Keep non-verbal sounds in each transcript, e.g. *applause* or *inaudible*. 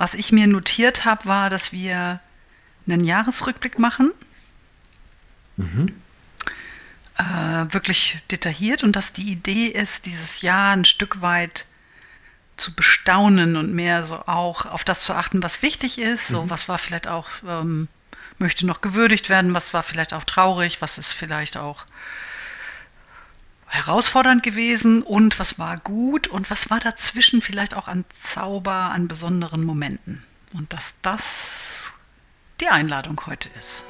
was ich mir notiert habe, war, dass wir einen Jahresrückblick machen. Mhm. Äh, wirklich detailliert und dass die Idee ist, dieses Jahr ein Stück weit zu bestaunen und mehr so auch auf das zu achten, was wichtig ist. So, mhm. was war vielleicht auch, ähm, möchte noch gewürdigt werden, was war vielleicht auch traurig, was ist vielleicht auch herausfordernd gewesen und was war gut und was war dazwischen vielleicht auch an Zauber, an besonderen Momenten. Und dass das die Einladung heute ist.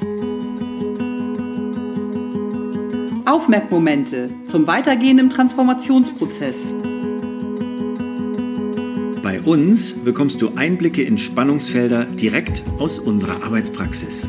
Aufmerkmomente zum Weitergehen im Transformationsprozess. Bei uns bekommst du Einblicke in Spannungsfelder direkt aus unserer Arbeitspraxis.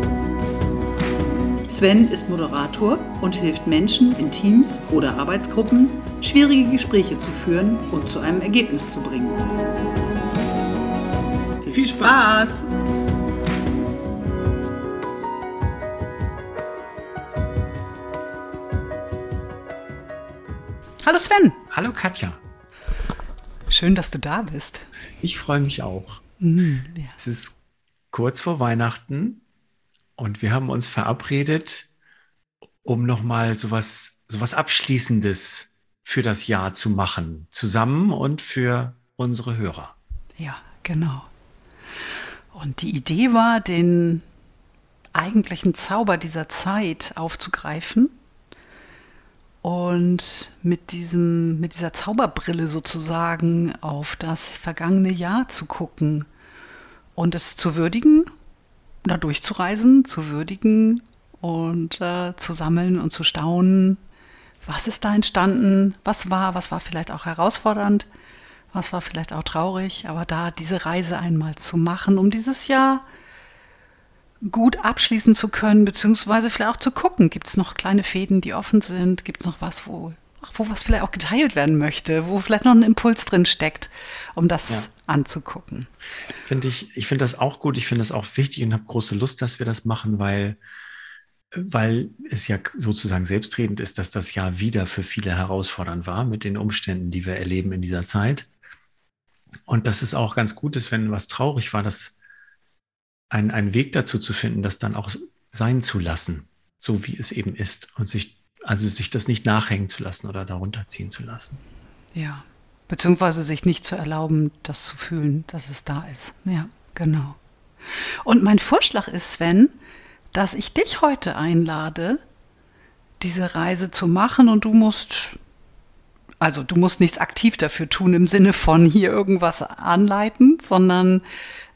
Sven ist Moderator und hilft Menschen in Teams oder Arbeitsgruppen, schwierige Gespräche zu führen und zu einem Ergebnis zu bringen. Viel Spaß! Hallo Sven. Hallo Katja. Schön, dass du da bist. Ich freue mich auch. Mhm, ja. Es ist kurz vor Weihnachten und wir haben uns verabredet, um nochmal sowas, sowas Abschließendes für das Jahr zu machen, zusammen und für unsere Hörer. Ja, genau. Und die Idee war, den eigentlichen Zauber dieser Zeit aufzugreifen und mit, diesem, mit dieser Zauberbrille sozusagen auf das vergangene Jahr zu gucken und es zu würdigen, da durchzureisen, zu würdigen und äh, zu sammeln und zu staunen. Was ist da entstanden? Was war? Was war vielleicht auch herausfordernd? Was war vielleicht auch traurig? Aber da diese Reise einmal zu machen, um dieses Jahr gut abschließen zu können, beziehungsweise vielleicht auch zu gucken, gibt es noch kleine Fäden, die offen sind, gibt es noch was, wo, ach, wo was vielleicht auch geteilt werden möchte, wo vielleicht noch ein Impuls drin steckt, um das ja. Anzugucken. Finde ich, ich finde das auch gut, ich finde das auch wichtig und habe große Lust, dass wir das machen, weil, weil es ja sozusagen selbstredend ist, dass das Jahr wieder für viele herausfordernd war mit den Umständen, die wir erleben in dieser Zeit. Und dass es auch ganz gut ist, wenn was traurig war, dass ein, einen Weg dazu zu finden, das dann auch sein zu lassen, so wie es eben ist und sich, also sich das nicht nachhängen zu lassen oder darunter ziehen zu lassen. Ja, beziehungsweise sich nicht zu erlauben, das zu fühlen, dass es da ist. Ja, genau. Und mein Vorschlag ist, Sven, dass ich dich heute einlade, diese Reise zu machen und du musst, also du musst nichts aktiv dafür tun im Sinne von hier irgendwas anleiten, sondern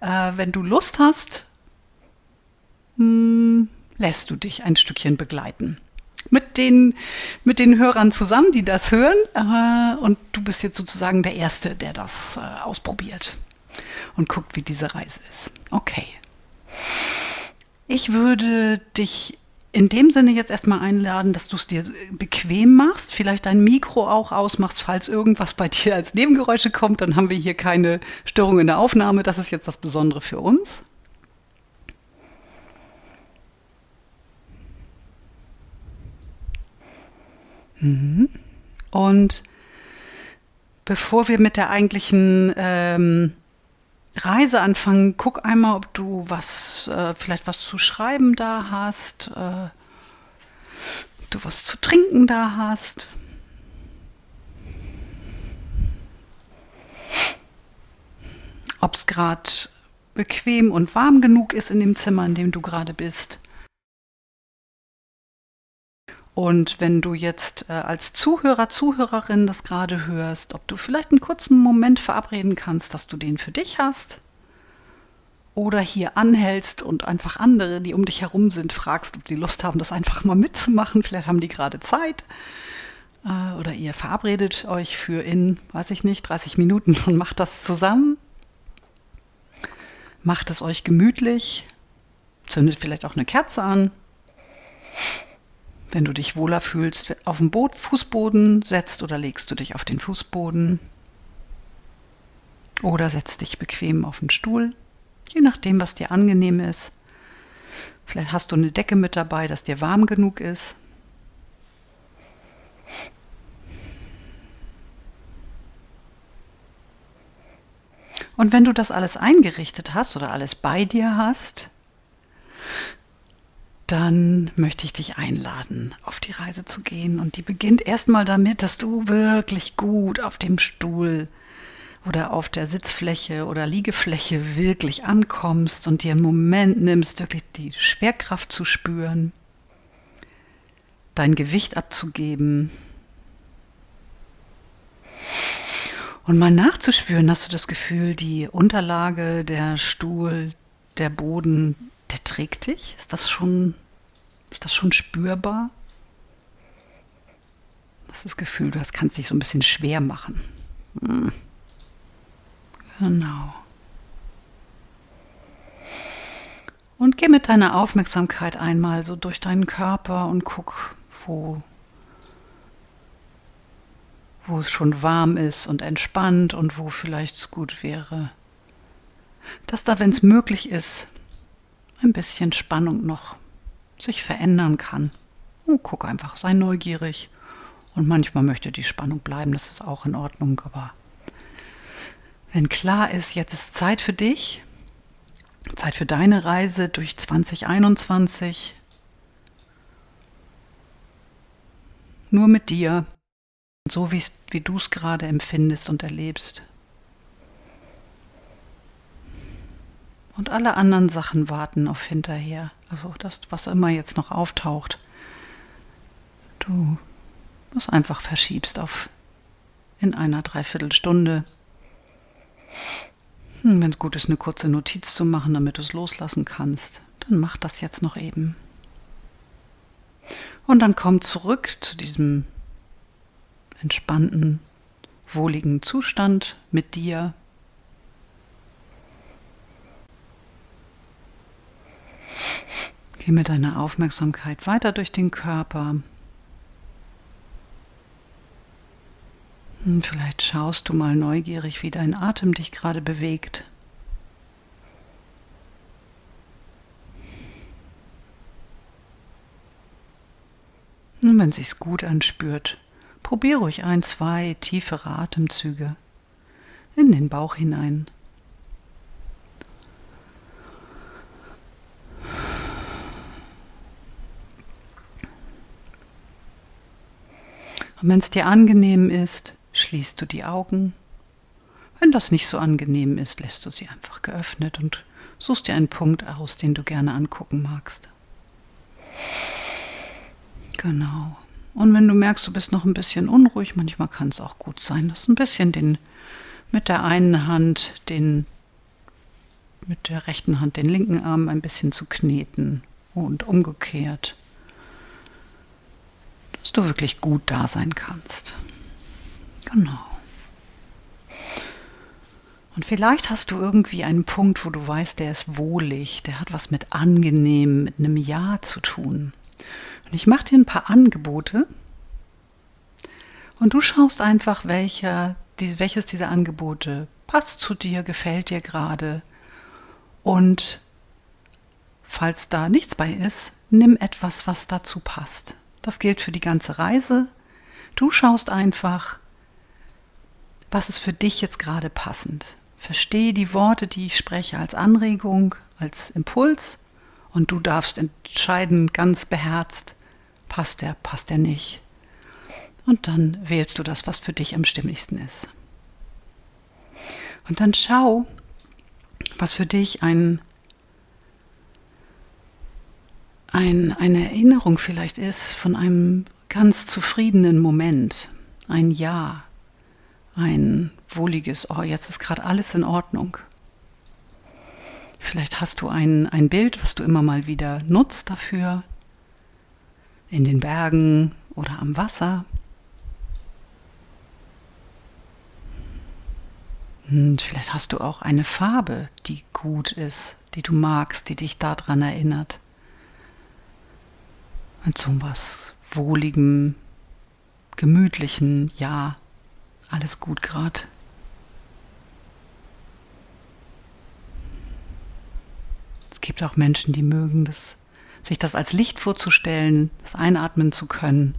äh, wenn du Lust hast, mh, hm, lässt du dich ein Stückchen begleiten. Mit den, mit den Hörern zusammen, die das hören. Äh, und du bist jetzt sozusagen der Erste, der das äh, ausprobiert und guckt, wie diese Reise ist. Okay. Ich würde dich in dem Sinne jetzt erstmal einladen, dass du es dir bequem machst, vielleicht dein Mikro auch ausmachst, falls irgendwas bei dir als Nebengeräusche kommt, dann haben wir hier keine Störung in der Aufnahme. Das ist jetzt das Besondere für uns. Und bevor wir mit der eigentlichen ähm, Reise anfangen, guck einmal, ob du was, äh, vielleicht was zu schreiben da hast, äh, du was zu trinken da hast. Ob es gerade bequem und warm genug ist in dem Zimmer, in dem du gerade bist. Und wenn du jetzt äh, als Zuhörer, Zuhörerin das gerade hörst, ob du vielleicht einen kurzen Moment verabreden kannst, dass du den für dich hast. Oder hier anhältst und einfach andere, die um dich herum sind, fragst, ob die Lust haben, das einfach mal mitzumachen. Vielleicht haben die gerade Zeit. äh, oder ihr verabredet euch für in, weiß ich nicht, 30 Minuten *laughs* und macht das zusammen. Macht es euch gemütlich, zündet vielleicht auch eine Kerze an. Wenn du dich wohler fühlst, auf dem Boot, Fußboden setzt oder legst du dich auf den Fußboden. Oder setzt dich bequem auf den Stuhl, je nachdem, was dir angenehm ist. Vielleicht hast du eine Decke mit dabei, dass dir warm genug ist. Und wenn du das alles eingerichtet hast oder alles bei dir hast, dann möchte ich dich einladen, auf die Reise zu gehen. Und die beginnt erstmal damit, dass du wirklich gut auf dem Stuhl oder auf der Sitzfläche oder Liegefläche wirklich ankommst und dir einen Moment nimmst, wirklich die Schwerkraft zu spüren, dein Gewicht abzugeben, Und mal nachzuspüren, hast du das Gefühl, die Unterlage, der Stuhl, der Boden, der trägt dich? Ist das schon, ist das schon spürbar? Das ist das Gefühl, du kannst dich so ein bisschen schwer machen. Hm. Genau. Und geh mit deiner Aufmerksamkeit einmal so durch deinen Körper und guck, wo wo es schon warm ist und entspannt und wo vielleicht es gut wäre, dass da, wenn es möglich ist, ein bisschen Spannung noch sich verändern kann. Oh, guck einfach, sei neugierig. Und manchmal möchte die Spannung bleiben, das ist auch in Ordnung, aber wenn klar ist, jetzt ist Zeit für dich, Zeit für deine Reise durch 2021, nur mit dir, so wie du es gerade empfindest und erlebst. Und alle anderen Sachen warten auf hinterher. Also das, was immer jetzt noch auftaucht. Du das einfach verschiebst auf in einer Dreiviertelstunde. Hm, Wenn es gut ist, eine kurze Notiz zu machen, damit du es loslassen kannst, dann mach das jetzt noch eben. Und dann komm zurück zu diesem entspannten, wohligen Zustand mit dir. Geh mit deiner Aufmerksamkeit weiter durch den Körper. Hm, vielleicht schaust du mal neugierig, wie dein Atem dich gerade bewegt. Und wenn es sich gut anspürt, Probier ruhig ein, zwei tiefere Atemzüge in den Bauch hinein. Und wenn es dir angenehm ist, schließt du die Augen. Wenn das nicht so angenehm ist, lässt du sie einfach geöffnet und suchst dir einen Punkt aus, den du gerne angucken magst. Genau. Und wenn du merkst, du bist noch ein bisschen unruhig, manchmal kann es auch gut sein, dass ein bisschen den mit der einen Hand den mit der rechten Hand den linken Arm ein bisschen zu kneten und umgekehrt, dass du wirklich gut da sein kannst. Genau. Und vielleicht hast du irgendwie einen Punkt, wo du weißt, der ist wohlig, der hat was mit angenehm, mit einem Ja zu tun. Und ich mache dir ein paar Angebote und du schaust einfach, welcher, die, welches dieser Angebote passt zu dir, gefällt dir gerade. Und falls da nichts bei ist, nimm etwas, was dazu passt. Das gilt für die ganze Reise. Du schaust einfach, was ist für dich jetzt gerade passend. Verstehe die Worte, die ich spreche, als Anregung, als Impuls und du darfst entscheiden, ganz beherzt, passt der, passt der nicht. Und dann wählst du das, was für dich am stimmigsten ist. Und dann schau, was für dich ein, ein, eine Erinnerung vielleicht ist von einem ganz zufriedenen Moment, ein Ja, ein wohliges, oh, jetzt ist gerade alles in Ordnung. Vielleicht hast du ein, ein Bild, was du immer mal wieder nutzt dafür, in den Bergen oder am Wasser. Und vielleicht hast du auch eine Farbe, die gut ist, die du magst, die dich daran erinnert. Mit so was wohligem, gemütlichen, ja, alles gut gerade. Es gibt auch Menschen, die mögen das, sich das als Licht vorzustellen, das einatmen zu können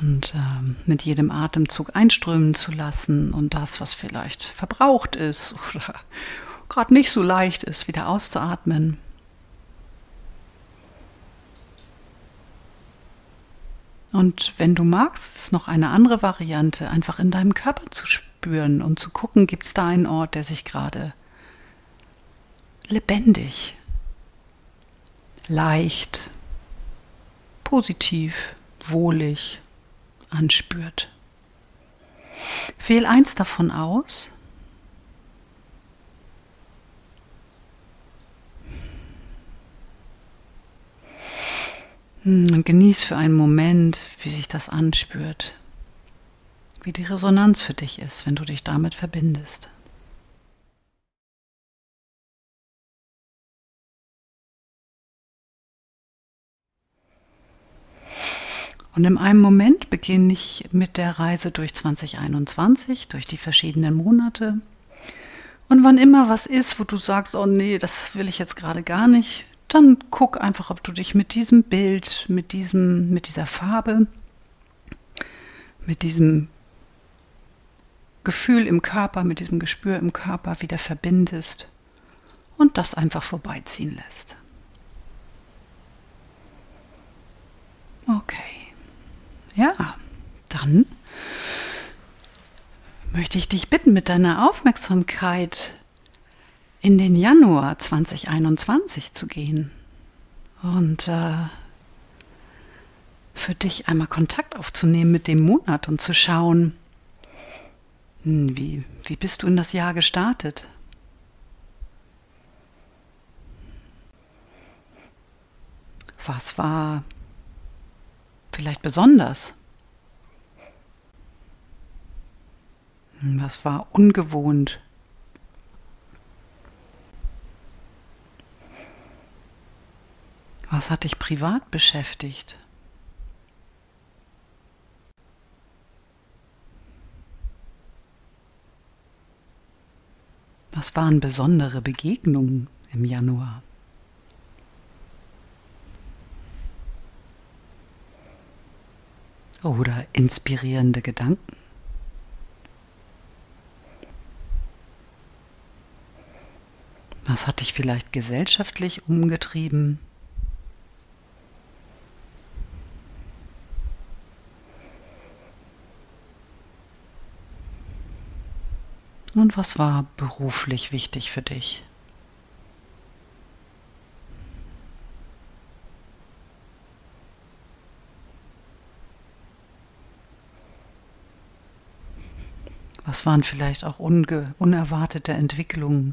und ähm, mit jedem Atemzug einströmen zu lassen und das, was vielleicht verbraucht ist *laughs* oder gerade nicht so leicht ist, wieder auszuatmen. Und wenn du magst, ist noch eine andere Variante, einfach in deinem Körper zu spüren und zu gucken, gibt es da einen Ort, der sich gerade lebendig, leicht, positiv, wohlig anspürt. Wähl eins davon aus. Und hm, genieß für einen Moment, wie sich das anspürt, wie die Resonanz für dich ist, wenn du dich damit verbindest. Und in einem Moment beginne ich mit der Reise durch 2021, durch die verschiedenen Monate. Und wann immer was ist, wo du sagst, oh nee, das will ich jetzt gerade gar nicht, dann guck einfach, ob du dich mit diesem Bild, mit diesem, mit dieser Farbe, mit diesem Gefühl im Körper, mit diesem Gespür im Körper wieder verbindest und das einfach vorbeiziehen lässt. Okay. Ja, dann möchte ich dich bitten, mit deiner Aufmerksamkeit in den Januar 2021 zu gehen und äh, für dich einmal Kontakt aufzunehmen mit dem Monat und zu schauen, hm, wie, wie bist du in das Jahr gestartet? Was war vielleicht besonders? Hm, was war ungewohnt? Was hat dich privat beschäftigt? Was waren besondere Begegnungen im Januar? oder inspirierende Gedanken. Was hat dich vielleicht gesellschaftlich umgetrieben? Und was war beruflich wichtig für dich? Was waren vielleicht auch unerwartete Entwicklungen?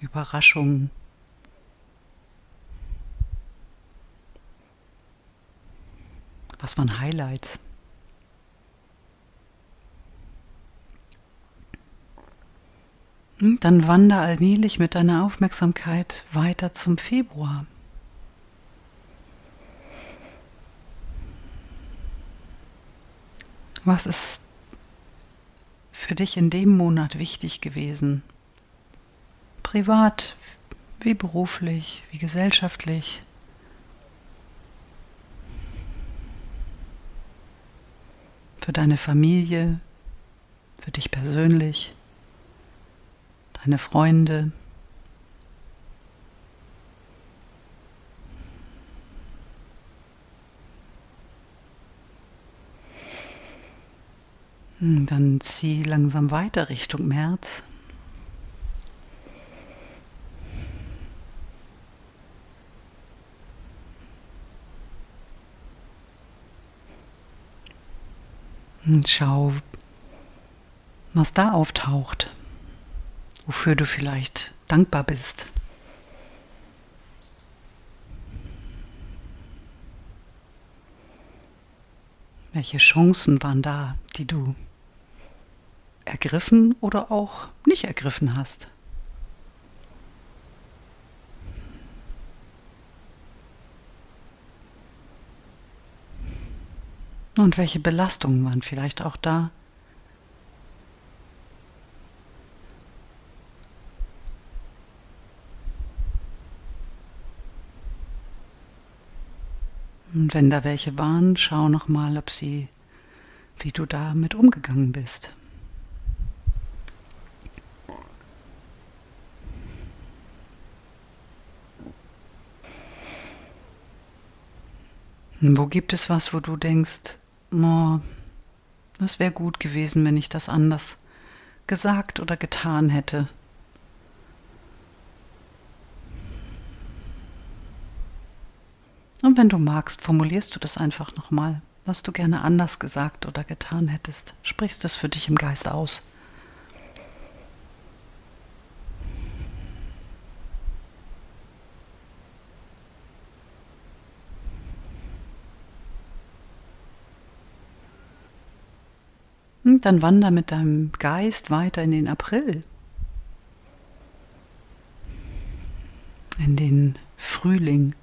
Überraschungen. Was waren Highlights? Hm, dann wander allmählich mit deiner Aufmerksamkeit weiter zum Februar. Was ist für dich in dem Monat wichtig gewesen? Privat, wie beruflich, wie gesellschaftlich? Für deine Familie, für dich persönlich, deine Freunde? Hm, dann zieh langsam weiter Richtung März. Und schau, was da auftaucht, wofür du vielleicht dankbar bist. Welche Chancen waren da, die du ergriffen oder auch nicht ergriffen hast? Und welche Belastungen waren vielleicht auch da? Und wenn da welche waren, schau noch mal, ob sie, wie du damit umgegangen bist. Wo gibt es was, wo du denkst, oh, das wäre gut gewesen, wenn ich das anders gesagt oder getan hätte? Und wenn du magst, formulierst du das einfach nochmal, was du gerne anders gesagt oder getan hättest. Sprichst das für dich im Geist aus. Dann wander mit deinem Geist weiter in den April, in den Frühling.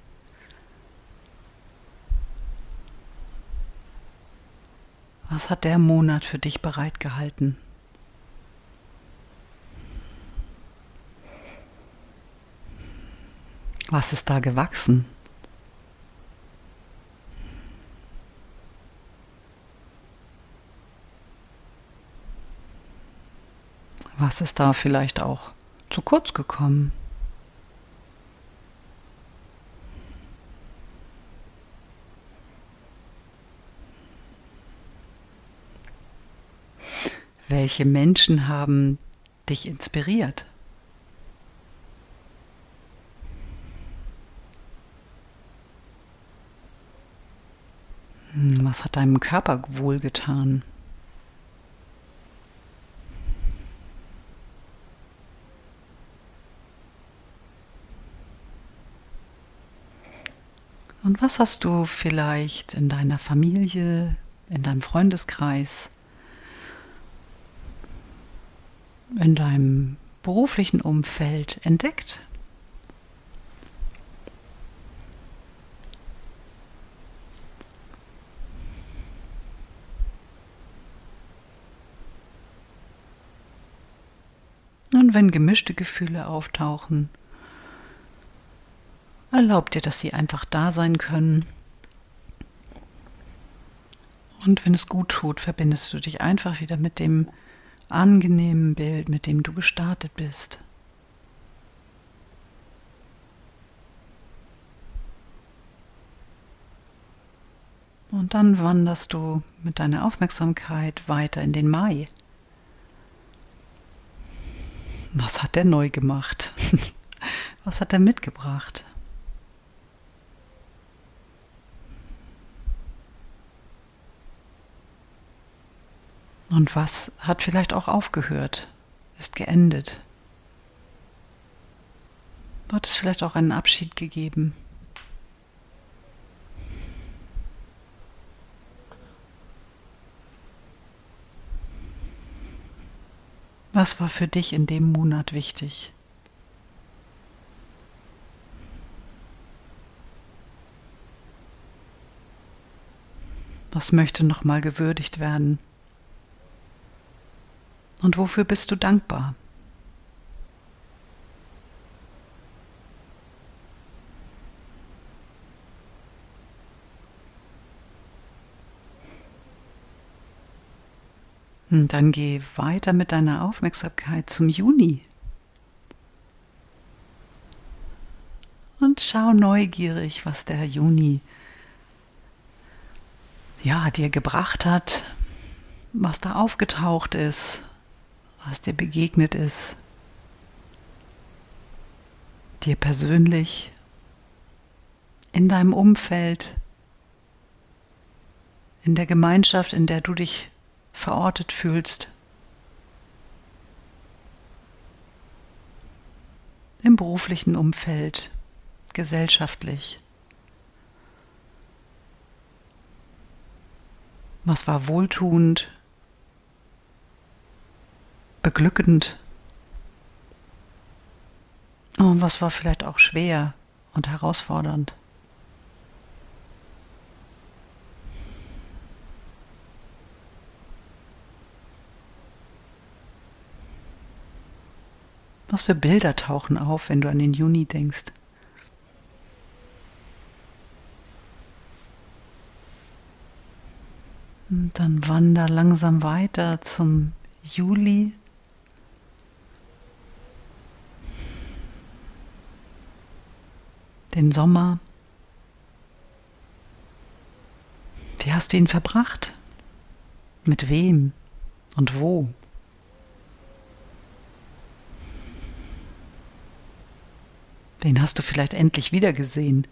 Was hat der Monat für dich bereitgehalten? Was ist da gewachsen? Was ist da vielleicht auch zu kurz gekommen? Welche Menschen haben dich inspiriert? Hm, was hat deinem Körper wohlgetan? Und was hast du vielleicht in deiner Familie, in deinem Freundeskreis in deinem beruflichen Umfeld entdeckt? Und wenn gemischte Gefühle auftauchen, erlaub dir, dass sie einfach da sein können. Und wenn es gut tut, verbindest du dich einfach wieder mit dem angenehmen Bild, mit dem du gestartet bist. Und dann wanderst du mit deiner Aufmerksamkeit weiter in den Mai. Was hat er neu gemacht? *laughs* Was hat er mitgebracht? Und was hat vielleicht auch aufgehört, ist geendet? Hat es vielleicht auch einen Abschied gegeben? Was war für dich in dem Monat wichtig? Was möchte nochmal gewürdigt werden? Und wofür bist du dankbar? Und dann geh weiter mit deiner Aufmerksamkeit zum Juni. Und schau neugierig, was der Juni ja, dir gebracht hat, was da aufgetaucht ist, was dir begegnet ist, dir persönlich, in deinem Umfeld, in der Gemeinschaft, in der du dich verortet fühlst, im beruflichen Umfeld, gesellschaftlich. Was war wohltuend, beglückend? Und was war vielleicht auch schwer und herausfordernd? Was für Bilder tauchen auf, wenn du an den Juni denkst? Und dann wander langsam weiter zum Juli. Den Sommer. Wie hast du ihn verbracht? Mit wem und wo? Den hast du vielleicht endlich wiedergesehen.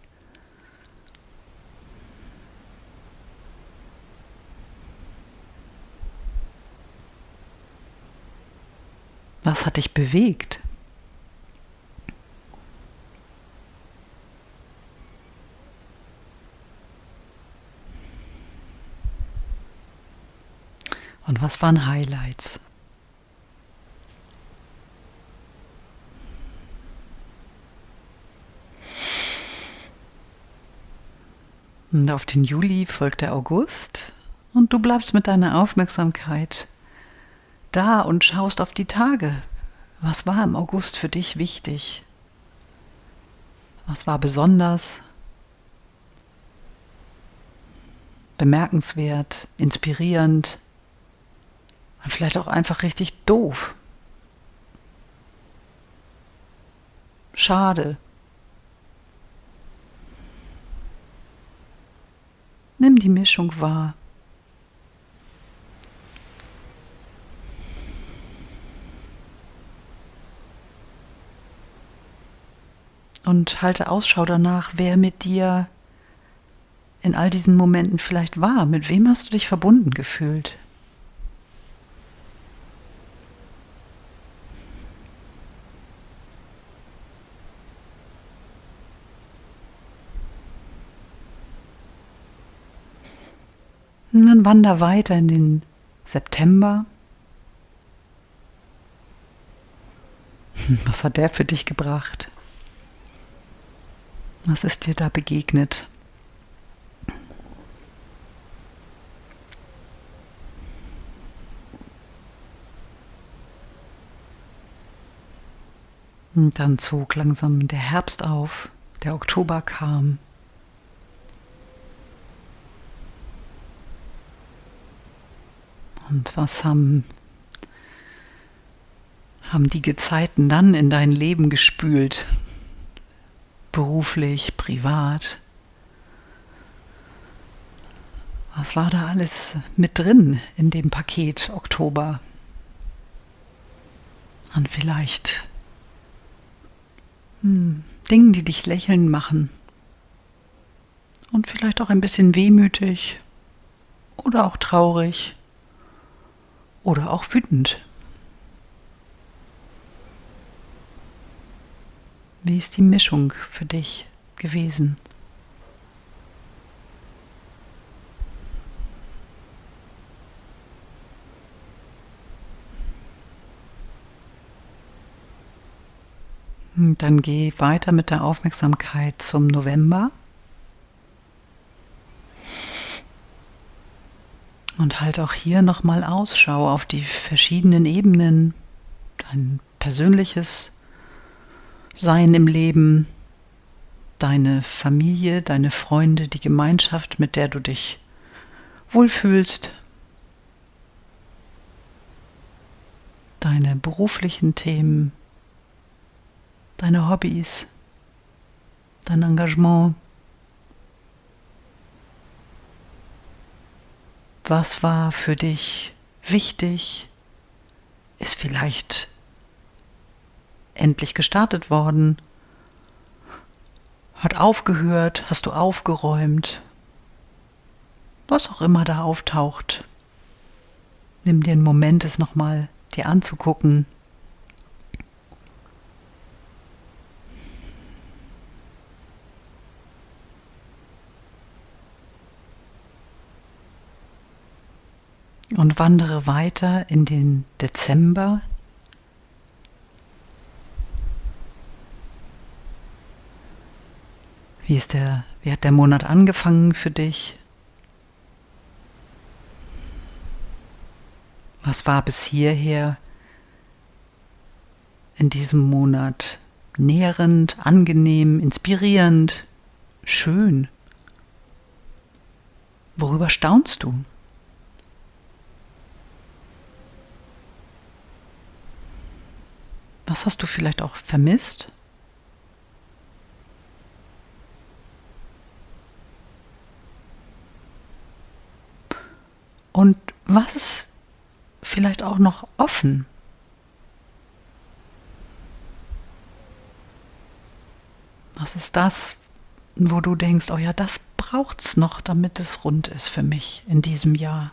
Was hat dich bewegt? Was waren Highlights? Und auf den Juli folgt der August und du bleibst mit deiner Aufmerksamkeit da und schaust auf die Tage. Was war im August für dich wichtig? Was war besonders? Bemerkenswert, inspirierend, vielleicht auch einfach richtig doof. Schade, Nimm die Mischung wahr. Und halte Ausschau danach, wer mit dir in all diesen Momenten vielleicht war. Mit wem hast du dich verbunden gefühlt? Und dann wander weiter in den September. Was hat der für dich gebracht? Was ist dir da begegnet? Und dann zog langsam der Herbst auf, der Oktober kam. Und was haben, haben die Gezeiten dann in dein Leben gespült? Beruflich, privat? Was war da alles mit drin in dem Paket Oktober? Und vielleicht hm, Dingen, die dich lächeln machen. Und vielleicht auch ein bisschen wehmütig oder auch traurig oder auch wütend. Wie ist die Mischung für dich gewesen? Dann geh weiter mit der Aufmerksamkeit zum November. Und halt auch hier nochmal Ausschau auf die verschiedenen Ebenen, dein persönliches Sein im Leben, deine Familie, deine Freunde, die Gemeinschaft, mit der du dich wohlfühlst, deine beruflichen Themen, deine Hobbys, dein Engagement. Was war für dich wichtig? Ist vielleicht endlich gestartet worden? Hat aufgehört? Hast du aufgeräumt? Was auch immer da auftaucht. Nimm dir einen Moment, es nochmal dir anzugucken. Und wandere weiter in den Dezember. Wie, ist der, wie hat der Monat angefangen für dich? Was war bis hierher in diesem Monat nährend, angenehm, inspirierend, schön? Worüber staunst du? Was hast du vielleicht auch vermisst? Und was ist vielleicht auch noch offen? Was ist das, wo du denkst, oh ja, das braucht's noch, damit es rund ist für mich in diesem Jahr?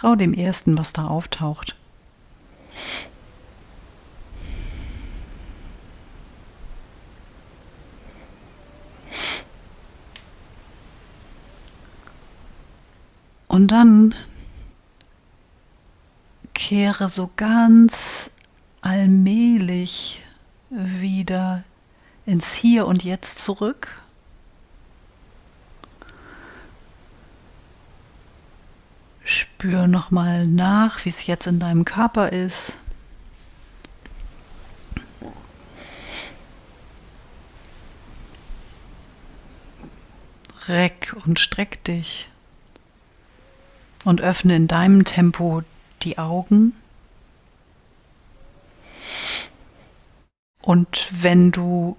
Trau dem Ersten, was da auftaucht. Und dann kehre so ganz allmählich wieder ins Hier und Jetzt zurück. Spür nochmal nach, wie es jetzt in deinem Körper ist. Reck und streck dich und öffne in deinem Tempo die Augen. Und wenn du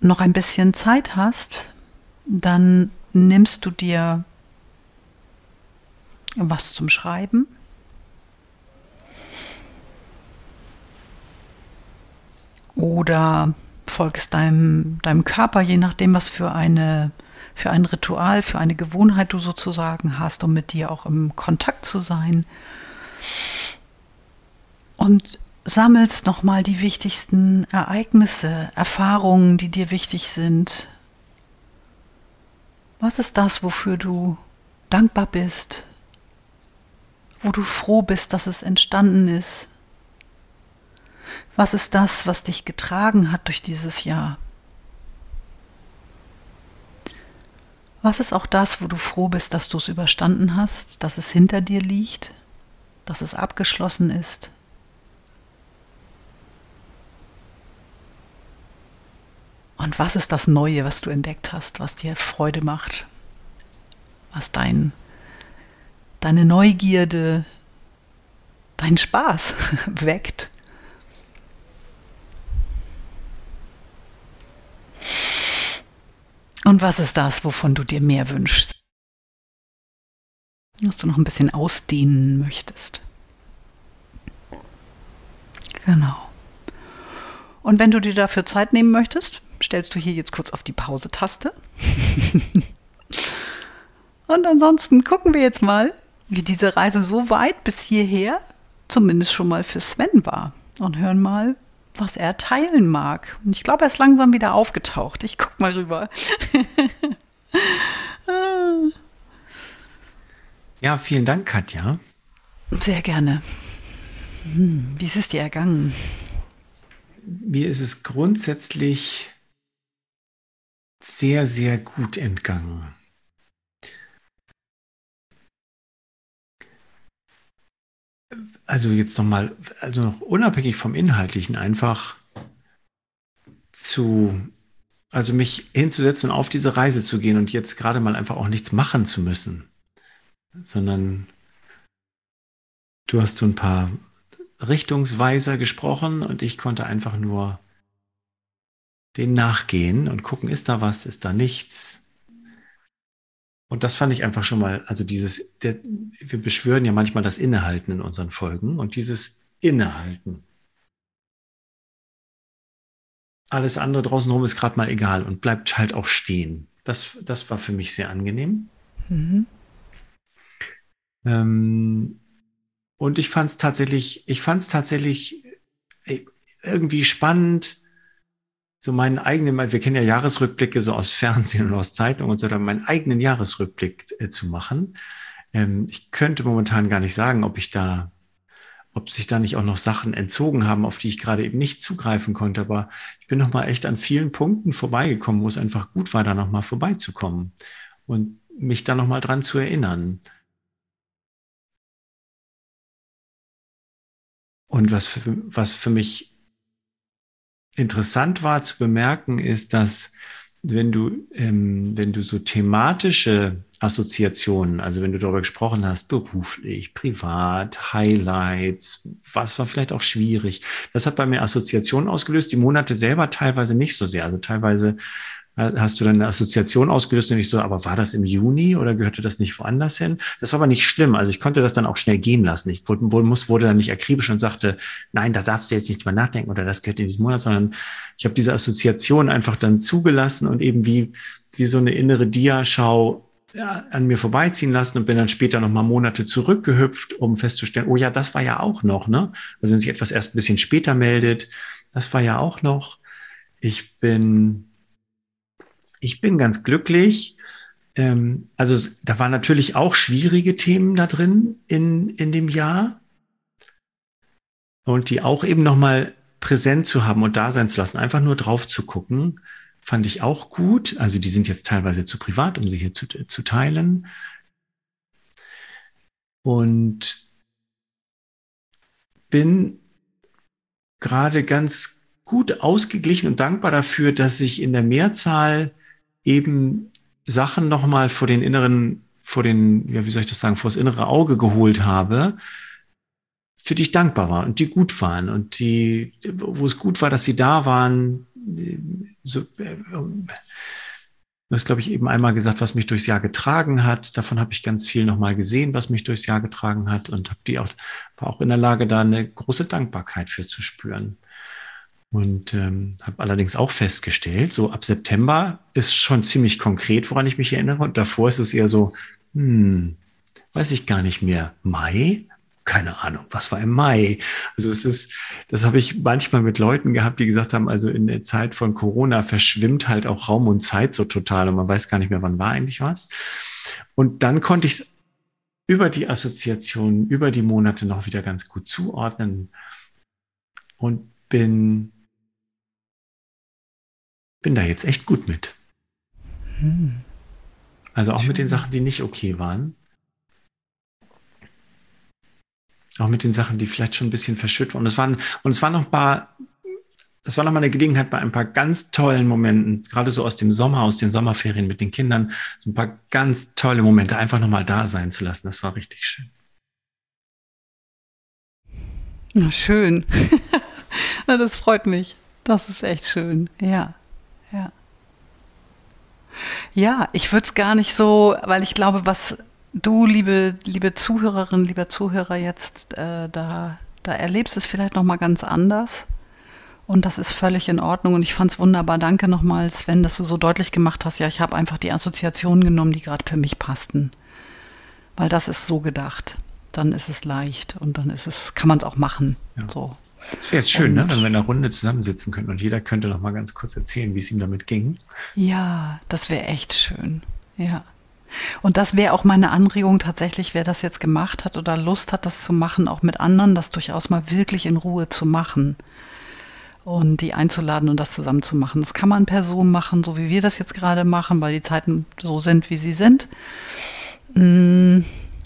noch ein bisschen Zeit hast, dann nimmst du dir was zum Schreiben. Oder folgst deinem, deinem Körper, je nachdem, was für eine für ein Ritual, für eine Gewohnheit du sozusagen hast, um mit dir auch im Kontakt zu sein. Und sammelst nochmal die wichtigsten Ereignisse, Erfahrungen, die dir wichtig sind. Was ist das, wofür du dankbar bist, wo du froh bist, dass es entstanden ist? Was ist das, was dich getragen hat durch dieses Jahr? Was ist auch das, wo du froh bist, dass du es überstanden hast, dass es hinter dir liegt, dass es abgeschlossen ist? Und was ist das Neue, was du entdeckt hast, was dir Freude macht, was dein, deine Neugierde, dein Spaß *laughs* weckt? Und was ist das, wovon du dir mehr wünschst? Was du noch ein bisschen ausdehnen möchtest. Genau. Und wenn du dir dafür Zeit nehmen möchtest, stellst du hier jetzt kurz auf die Pause-Taste. *laughs* Und ansonsten gucken wir jetzt mal, wie diese Reise so weit bis hierher zumindest schon mal für Sven war. Und hören mal, was er teilen mag. Und ich glaube, er ist langsam wieder aufgetaucht. Ich guck mal rüber. *laughs* ja, vielen Dank, Katja. Sehr gerne. Hm, wie ist es dir ergangen? Mir ist es grundsätzlich sehr, sehr gut entgangen. Also jetzt nochmal, also noch unabhängig vom Inhaltlichen einfach zu, also mich hinzusetzen und auf diese Reise zu gehen und jetzt gerade mal einfach auch nichts machen zu müssen, sondern du hast so ein paar Richtungsweiser gesprochen und ich konnte einfach nur den nachgehen und gucken, ist da was, ist da nichts, und das fand ich einfach schon mal, also dieses, der, wir beschwören ja manchmal das Innehalten in unseren Folgen und dieses Innehalten. Alles andere draußen rum ist gerade mal egal und bleibt halt auch stehen. Das, das war für mich sehr angenehm. Mhm. Ähm, und ich fand es tatsächlich, ich fand es tatsächlich, irgendwie spannend, so meinen eigenen, wir kennen ja Jahresrückblicke so aus Fernsehen und aus Zeitungen und so, dann meinen eigenen Jahresrückblick äh, zu machen. Ähm, ich könnte momentan gar nicht sagen, ob ich da, ob sich da nicht auch noch Sachen entzogen haben, auf die ich gerade eben nicht zugreifen konnte. Aber ich bin noch mal echt an vielen Punkten vorbeigekommen, wo es einfach gut war, da noch mal vorbeizukommen und mich da noch mal dran zu erinnern. Und was für, was für mich interessant war zu bemerken, ist, dass wenn du, ähm, wenn du so thematische Assoziationen, also wenn du darüber gesprochen hast, beruflich, privat, Highlights, was war vielleicht auch schwierig, das hat bei mir Assoziationen ausgelöst, die Monate selber teilweise nicht so sehr. Also teilweise hast du dann eine Assoziation ausgelöst und ich so, aber war das im Juni oder gehörte das nicht woanders hin? Das war aber nicht schlimm. Also ich konnte das dann auch schnell gehen lassen. Ich muss, wurde dann nicht akribisch und sagte, nein, da darfst du jetzt nicht drüber nachdenken oder das gehört in diesem Monat, sondern ich habe diese Assoziation einfach dann zugelassen und eben wie, wie so eine innere Diaschau ja, an mir vorbeiziehen lassen und bin dann später nochmal Monate zurückgehüpft, um festzustellen, oh ja, das war ja auch noch, ne? Also wenn sich etwas erst ein bisschen später meldet, das war ja auch noch. Ich bin ich bin ganz glücklich. Ähm, also da waren natürlich auch schwierige Themen da drin in, in dem Jahr. Und die auch eben nochmal präsent zu haben und da sein zu lassen, einfach nur drauf zu gucken, fand ich auch gut. Also die sind jetzt teilweise zu privat, um sie hier zu, zu teilen. Und bin gerade ganz gut ausgeglichen und dankbar dafür, dass ich in der Mehrzahl eben Sachen nochmal vor den inneren, vor den, ja, wie soll ich das sagen, vor das innere Auge geholt habe, für die ich dankbar war und die gut waren und die, wo es gut war, dass sie da waren. So, äh, Du hast, glaube ich, eben einmal gesagt, was mich durchs Jahr getragen hat. Davon habe ich ganz viel nochmal gesehen, was mich durchs Jahr getragen hat und habe die auch, war auch in der Lage, da eine große Dankbarkeit für zu spüren. Und ähm, habe allerdings auch festgestellt, so ab September ist schon ziemlich konkret, woran ich mich erinnere. Und davor ist es eher so, hm, weiß ich gar nicht mehr. Mai? Keine Ahnung, was war im Mai? Also es ist, das habe ich manchmal mit Leuten gehabt, die gesagt haben, also in der Zeit von Corona verschwimmt halt auch Raum und Zeit so total und man weiß gar nicht mehr, wann war eigentlich was. Und dann konnte ich es über die Assoziationen, über die Monate noch wieder ganz gut zuordnen und bin bin da jetzt echt gut mit. Hm. Also auch Schön. mit den Sachen, die nicht okay waren. Auch mit den Sachen, die vielleicht schon ein bisschen verschüttet waren. Und es waren, und es waren noch ein paar, es war noch mal eine Gelegenheit bei ein paar ganz tollen Momenten, gerade so aus dem Sommer, aus den Sommerferien mit den Kindern, so ein paar ganz tolle Momente einfach noch mal da sein zu lassen. Das war richtig schön. Na schön. *laughs* das freut mich. Das ist echt schön. Ja. Ja. Ja, ich würde es gar nicht so, weil ich glaube, was du, liebe, liebe Zuhörerin, lieber Zuhörer, jetzt äh, da, da erlebst, ist vielleicht nochmal ganz anders. Und das ist völlig in Ordnung. Und ich fand es wunderbar. Danke nochmal, Sven, dass du so deutlich gemacht hast. Ja, ich habe einfach die Assoziationen genommen, die gerade für mich passten. Weil das ist so gedacht. Dann ist es leicht und dann ist es, kann man es auch machen. Ja. So. Das wäre jetzt schön, ne? wenn wir in einer Runde zusammensitzen könnten und jeder könnte noch mal ganz kurz erzählen, wie es ihm damit ging. Ja, das wäre echt schön. Ja. Und das wäre auch meine Anregung tatsächlich, wer das jetzt gemacht hat oder Lust hat, das zu machen, auch mit anderen, das durchaus mal wirklich in Ruhe zu machen und die einzuladen und das zusammen zu machen. Das kann man per Zoom machen, so wie wir das jetzt gerade machen, weil die Zeiten so sind, wie sie sind. Mm,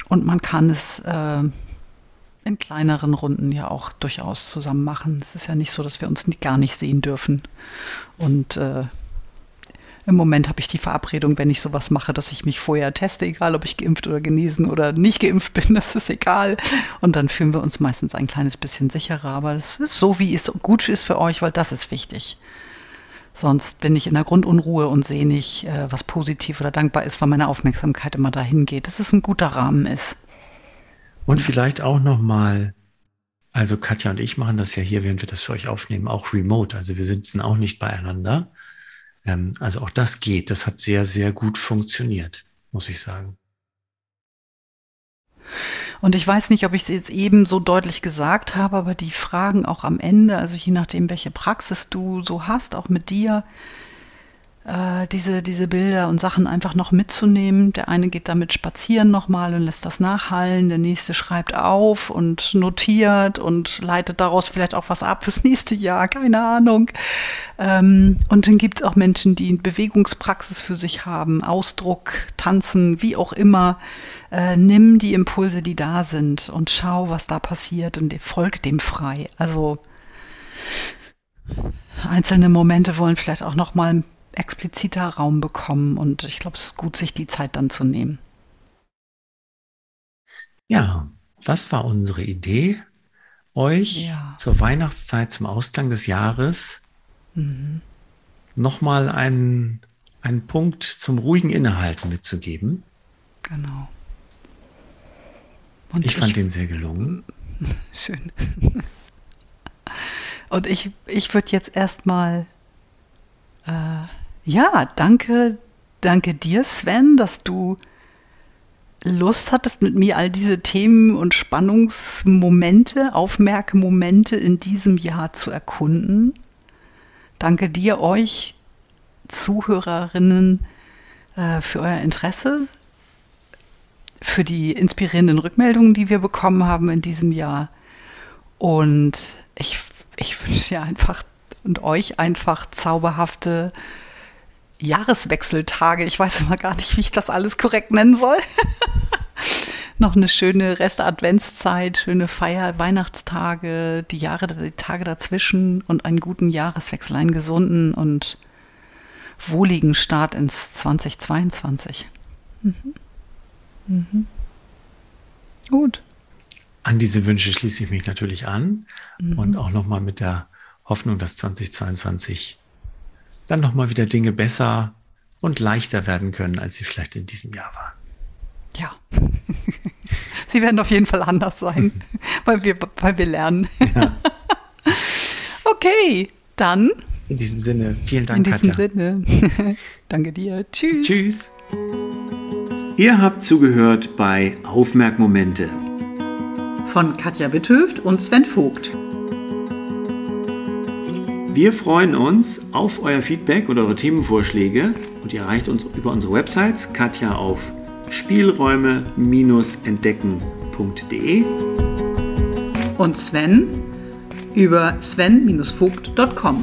und man kann es äh, in kleineren Runden ja auch durchaus zusammen machen. Es ist ja nicht so, dass wir uns gar nicht sehen dürfen. Und äh, im Moment habe ich die Verabredung, wenn ich sowas mache, dass ich mich vorher teste, egal ob ich geimpft oder genesen oder nicht geimpft bin, *laughs* das ist egal. Und dann fühlen wir uns meistens ein kleines bisschen sicherer. Aber es ist so, wie es gut ist für euch, weil das ist wichtig. Sonst bin ich in der Grundunruhe und sehe nicht, äh, was positiv oder dankbar ist, weil meine Aufmerksamkeit immer dahin geht, dass es ein guter Rahmen ist. Und vielleicht auch nochmal, also Katja und ich machen das ja hier, während wir das für euch aufnehmen, auch remote. Also wir sitzen auch nicht beieinander. Ähm, also auch das geht. Das hat sehr, sehr gut funktioniert, muss ich sagen. Und ich weiß nicht, ob ich es jetzt eben so deutlich gesagt habe, aber die Fragen auch am Ende, also je nachdem, welche Praxis du so hast, auch mit dir, äh, diese, diese Bilder und Sachen einfach noch mitzunehmen. Der eine geht damit spazieren nochmal und lässt das nachhallen, der nächste schreibt auf und notiert und leitet daraus vielleicht auch was ab fürs nächste Jahr, keine Ahnung. Ähm, und dann gibt es auch Menschen, die Bewegungspraxis für sich haben, Ausdruck, Tanzen, wie auch immer. Äh, nimm die Impulse, die da sind und schau, was da passiert und folg dem frei. Also einzelne Momente wollen vielleicht auch noch mal expliziter Raum bekommen. Und ich glaube, es ist gut, sich die Zeit dann zu nehmen. Ja, das war unsere Idee, euch ja. zur Weihnachtszeit, zum Ausklang des Jahres mhm. nochmal einen, einen Punkt zum ruhigen Innehalten mitzugeben. Genau. Und ich fand ich, den sehr gelungen. *laughs* Schön. Und ich, ich würde jetzt erstmal äh, ja, danke, danke dir, Sven, dass du Lust hattest, mit mir all diese Themen und Spannungsmomente, Aufmerkmomente in diesem Jahr zu erkunden. Danke dir, euch Zuhörerinnen, äh, für euer Interesse, für die inspirierenden Rückmeldungen, die wir bekommen haben in diesem Jahr. Und ich, ich wünsche dir einfach und euch einfach zauberhafte Jahreswechseltage. Ich weiß immer gar nicht, wie ich das alles korrekt nennen soll. *laughs* Noch eine schöne Rest-Adventszeit, schöne Feier, Weihnachtstage, die Jahre, die Tage dazwischen und einen guten Jahreswechsel, einen gesunden und wohligen Start ins 2022. Mhm. Mhm. Gut. An diese Wünsche schließe ich mich natürlich an mhm. und auch nochmal mit der Hoffnung, dass 2022 dann nochmal wieder Dinge besser und leichter werden können, als sie vielleicht in diesem Jahr waren. Ja, *laughs* sie werden auf jeden Fall anders sein, *laughs* weil wir, weil wir lernen. Ja. *laughs* okay, dann. In diesem Sinne, vielen Dank. In diesem Katja. Sinne. Danke dir. Tschüss. Tschüss. Ihr habt zugehört bei Aufmerkmomente von Katja Witthöft und Sven Vogt. Wir freuen uns auf euer Feedback und eure Themenvorschläge und ihr erreicht uns über unsere Websites Katja auf spielräume-entdecken.de und Sven über sven-vogt.com.